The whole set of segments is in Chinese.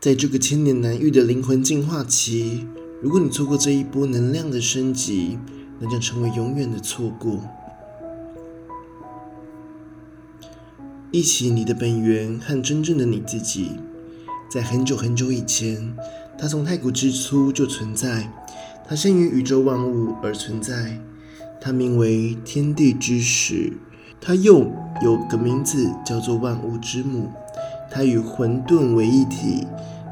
在这个千年难遇的灵魂进化期，如果你错过这一波能量的升级，那将成为永远的错过。忆起你的本源和真正的你自己，在很久很久以前，它从太古之初就存在，它先于宇宙万物而存在，它名为天地之始，它又有个名字叫做万物之母，它与混沌为一体，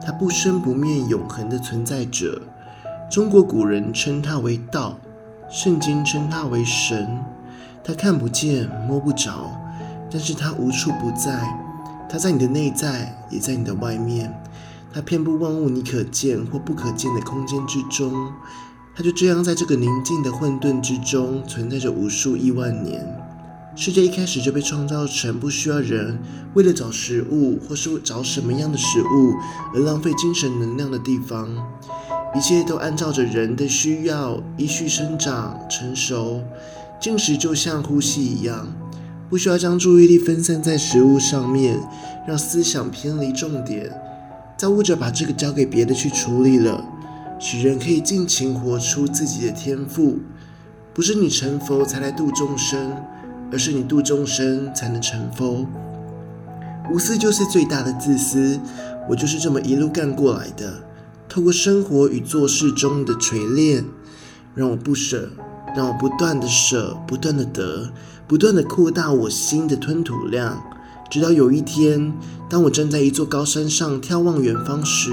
它不生不灭、永恒的存在者。中国古人称它为道，圣经称它为神，它看不见、摸不着。但是它无处不在，它在你的内在，也在你的外面。它遍布万物你可见或不可见的空间之中。它就这样在这个宁静的混沌之中存在着无数亿万年。世界一开始就被创造成不需要人为了找食物或是找什么样的食物而浪费精神能量的地方。一切都按照着人的需要依序生长成熟。进食就像呼吸一样。不需要将注意力分散在食物上面，让思想偏离重点。造物者把这个交给别的去处理了，使人可以尽情活出自己的天赋。不是你成佛才来度众生，而是你度众生才能成佛。无私就是最大的自私，我就是这么一路干过来的。透过生活与做事中的锤炼，让我不舍。让我不断的舍，不断的得，不断的扩大我心的吞吐量，直到有一天，当我站在一座高山上眺望远方时，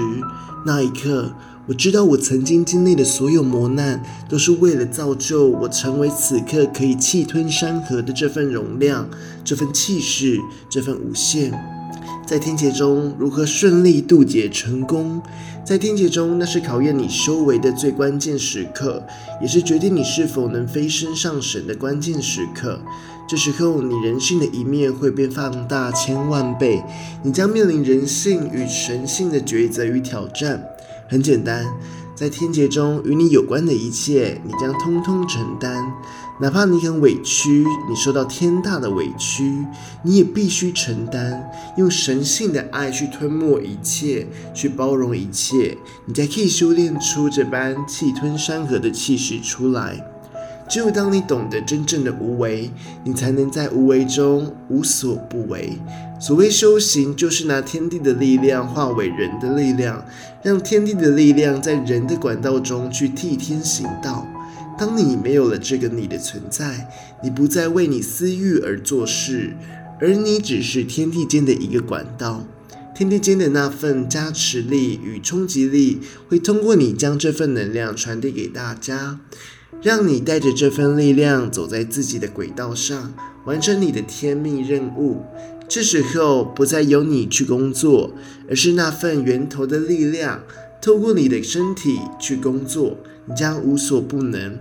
那一刻，我知道我曾经经历的所有磨难，都是为了造就我成为此刻可以气吞山河的这份容量，这份气势，这份无限。在天劫中如何顺利渡劫成功？在天劫中，那是考验你修为的最关键时刻，也是决定你是否能飞升上神的关键时刻。这时候，你人性的一面会被放大千万倍，你将面临人性与神性的抉择与挑战。很简单。在天劫中，与你有关的一切，你将通通承担。哪怕你很委屈，你受到天大的委屈，你也必须承担。用神性的爱去吞没一切，去包容一切，你才可以修炼出这般气吞山河的气势出来。只有当你懂得真正的无为，你才能在无为中无所不为。所谓修行，就是拿天地的力量化为人的力量，让天地的力量在人的管道中去替天行道。当你没有了这个你的存在，你不再为你私欲而做事，而你只是天地间的一个管道。天地间的那份加持力与冲击力，会通过你将这份能量传递给大家。让你带着这份力量走在自己的轨道上，完成你的天命任务。这时候不再由你去工作，而是那份源头的力量透过你的身体去工作，你将无所不能。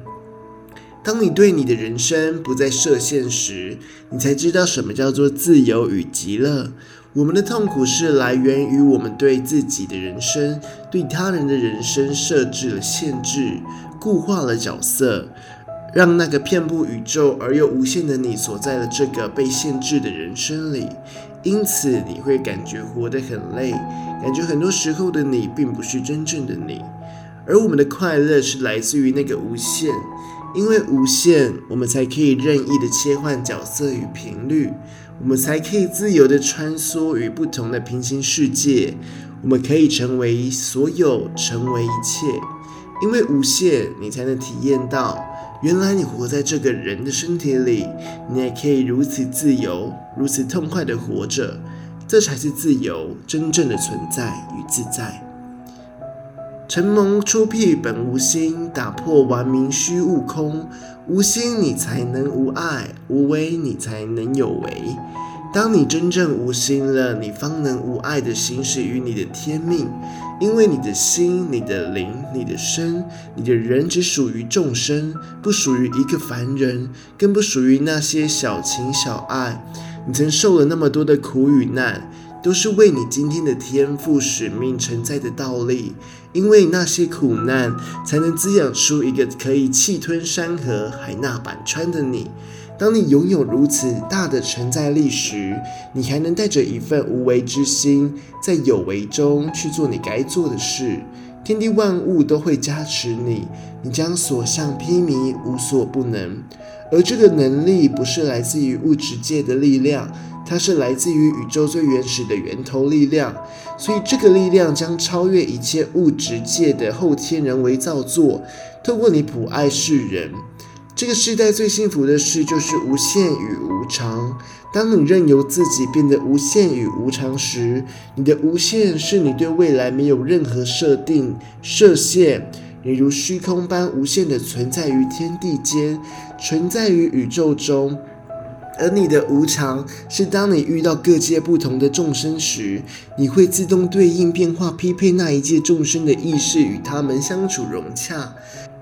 当你对你的人生不再设限时，你才知道什么叫做自由与极乐。我们的痛苦是来源于我们对自己的人生、对他人的人生设置了限制。固化了角色，让那个遍布宇宙而又无限的你锁在了这个被限制的人生里，因此你会感觉活得很累，感觉很多时候的你并不是真正的你。而我们的快乐是来自于那个无限，因为无限，我们才可以任意的切换角色与频率，我们才可以自由的穿梭于不同的平行世界，我们可以成为所有，成为一切。因为无限，你才能体验到，原来你活在这个人的身体里，你也可以如此自由、如此痛快地活着，这才是自由真正的存在与自在。承蒙出辟本无心，打破顽冥虚悟空。无心，你才能无碍；无为，你才能有为。当你真正无心了，你方能无爱地行使于你的天命，因为你的心、你的灵、你的身、你的人只属于众生，不属于一个凡人，更不属于那些小情小爱。你曾受了那么多的苦与难，都是为你今天的天赋使命承载的道力，因为那些苦难，才能滋养出一个可以气吞山河、海纳百川的你。当你拥有如此大的承载力时，你还能带着一份无为之心，在有为中去做你该做的事。天地万物都会加持你，你将所向披靡，无所不能。而这个能力不是来自于物质界的力量，它是来自于宇宙最原始的源头力量。所以，这个力量将超越一切物质界的后天人为造作，透过你普爱世人。这个时代最幸福的事就是无限与无常。当你任由自己变得无限与无常时，你的无限是你对未来没有任何设定设限，你如虚空般无限的存在于天地间，存在于宇宙中。而你的无常是当你遇到各界不同的众生时，你会自动对应变化，匹配那一界众生的意识，与他们相处融洽。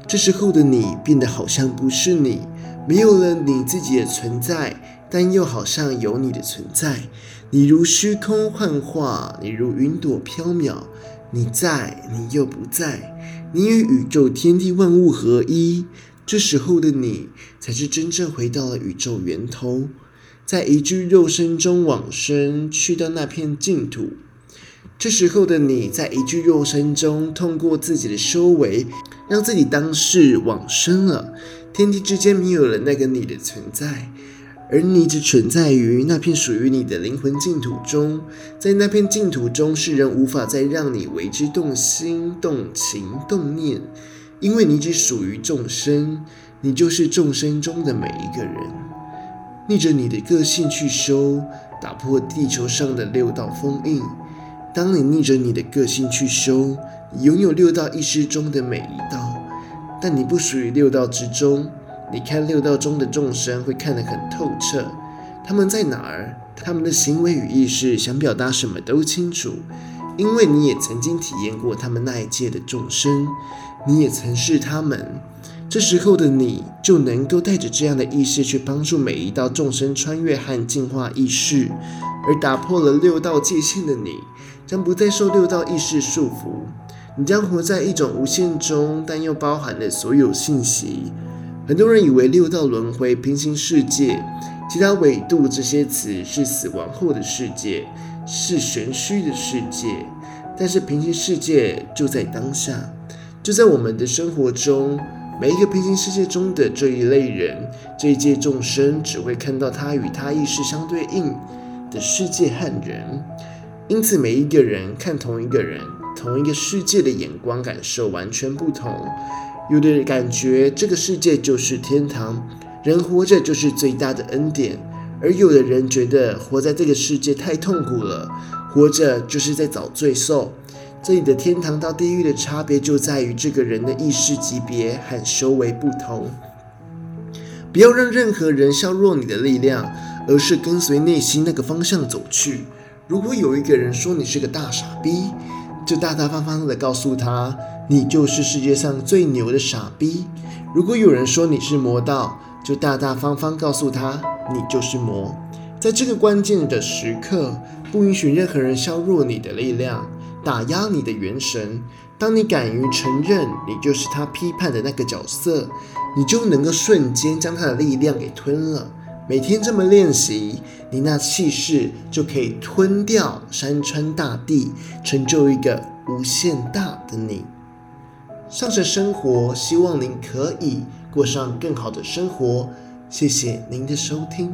这时候的你变得好像不是你，没有了你自己的存在，但又好像有你的存在。你如虚空幻化，你如云朵飘渺，你在，你又不在，你与宇宙天地万物合一。这时候的你，才是真正回到了宇宙源头，在一具肉身中往生，去到那片净土。这时候的你在一具肉身中，通过自己的修为，让自己当世往生了。天地之间没有了那个你的存在，而你只存在于那片属于你的灵魂净土中。在那片净土中，世人无法再让你为之动心、动情、动念，因为你只属于众生，你就是众生中的每一个人。逆着你的个性去修，打破地球上的六道封印。当你逆着你的个性去修，你拥有六道意识中的每一道，但你不属于六道之中。你看六道中的众生会看得很透彻，他们在哪儿？他们的行为与意识想表达什么都清楚，因为你也曾经体验过他们那一界的众生，你也曾是他们。这时候的你就能够带着这样的意识去帮助每一道众生穿越和净化意识，而打破了六道界限的你。将不再受六道意识束缚，你将活在一种无限中，但又包含了所有信息。很多人以为六道轮回、平行世界、其他维度这些词是死亡后的世界，是玄虚的世界。但是平行世界就在当下，就在我们的生活中。每一个平行世界中的这一类人，这一界众生，只会看到他与他意识相对应的世界和人。因此，每一个人看同一个人、同一个世界的眼光感受完全不同。有的人感觉这个世界就是天堂，人活着就是最大的恩典；而有的人觉得活在这个世界太痛苦了，活着就是在找罪受。这里的天堂到地狱的差别就在于这个人的意识级别和修为不同。不要让任何人削弱你的力量，而是跟随内心那个方向走去。如果有一个人说你是个大傻逼，就大大方方的告诉他，你就是世界上最牛的傻逼。如果有人说你是魔道，就大大方方告诉他，你就是魔。在这个关键的时刻，不允许任何人削弱你的力量，打压你的元神。当你敢于承认你就是他批判的那个角色，你就能够瞬间将他的力量给吞了。每天这么练习，你那气势就可以吞掉山川大地，成就一个无限大的你。上神生活，希望您可以过上更好的生活。谢谢您的收听。